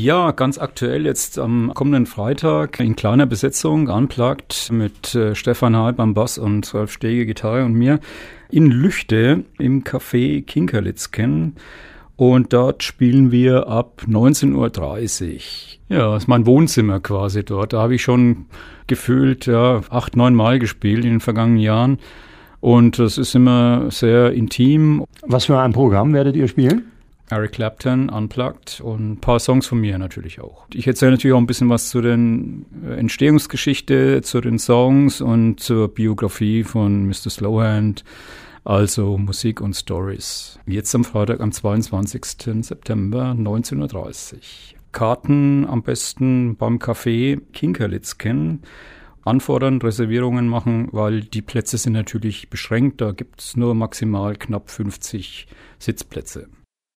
Ja, ganz aktuell jetzt am kommenden Freitag in kleiner Besetzung, unplugged mit äh, Stefan Halb am Bass und Ralf Stege Gitarre und mir in Lüchte im Café Kinkerlitzken. Und dort spielen wir ab 19.30 Uhr. Ja, ist mein Wohnzimmer quasi dort. Da habe ich schon gefühlt ja, acht, neun Mal gespielt in den vergangenen Jahren. Und das ist immer sehr intim. Was für ein Programm werdet ihr spielen? Eric Clapton, Unplugged und ein paar Songs von mir natürlich auch. Ich erzähle natürlich auch ein bisschen was zu den äh, Entstehungsgeschichte, zu den Songs und zur Biografie von Mr. Slowhand, also Musik und Stories. Jetzt am Freitag, am 22. September 19.30 Uhr. Karten am besten beim Café Kinkerlitzken anfordern, Reservierungen machen, weil die Plätze sind natürlich beschränkt. Da gibt es nur maximal knapp 50 Sitzplätze.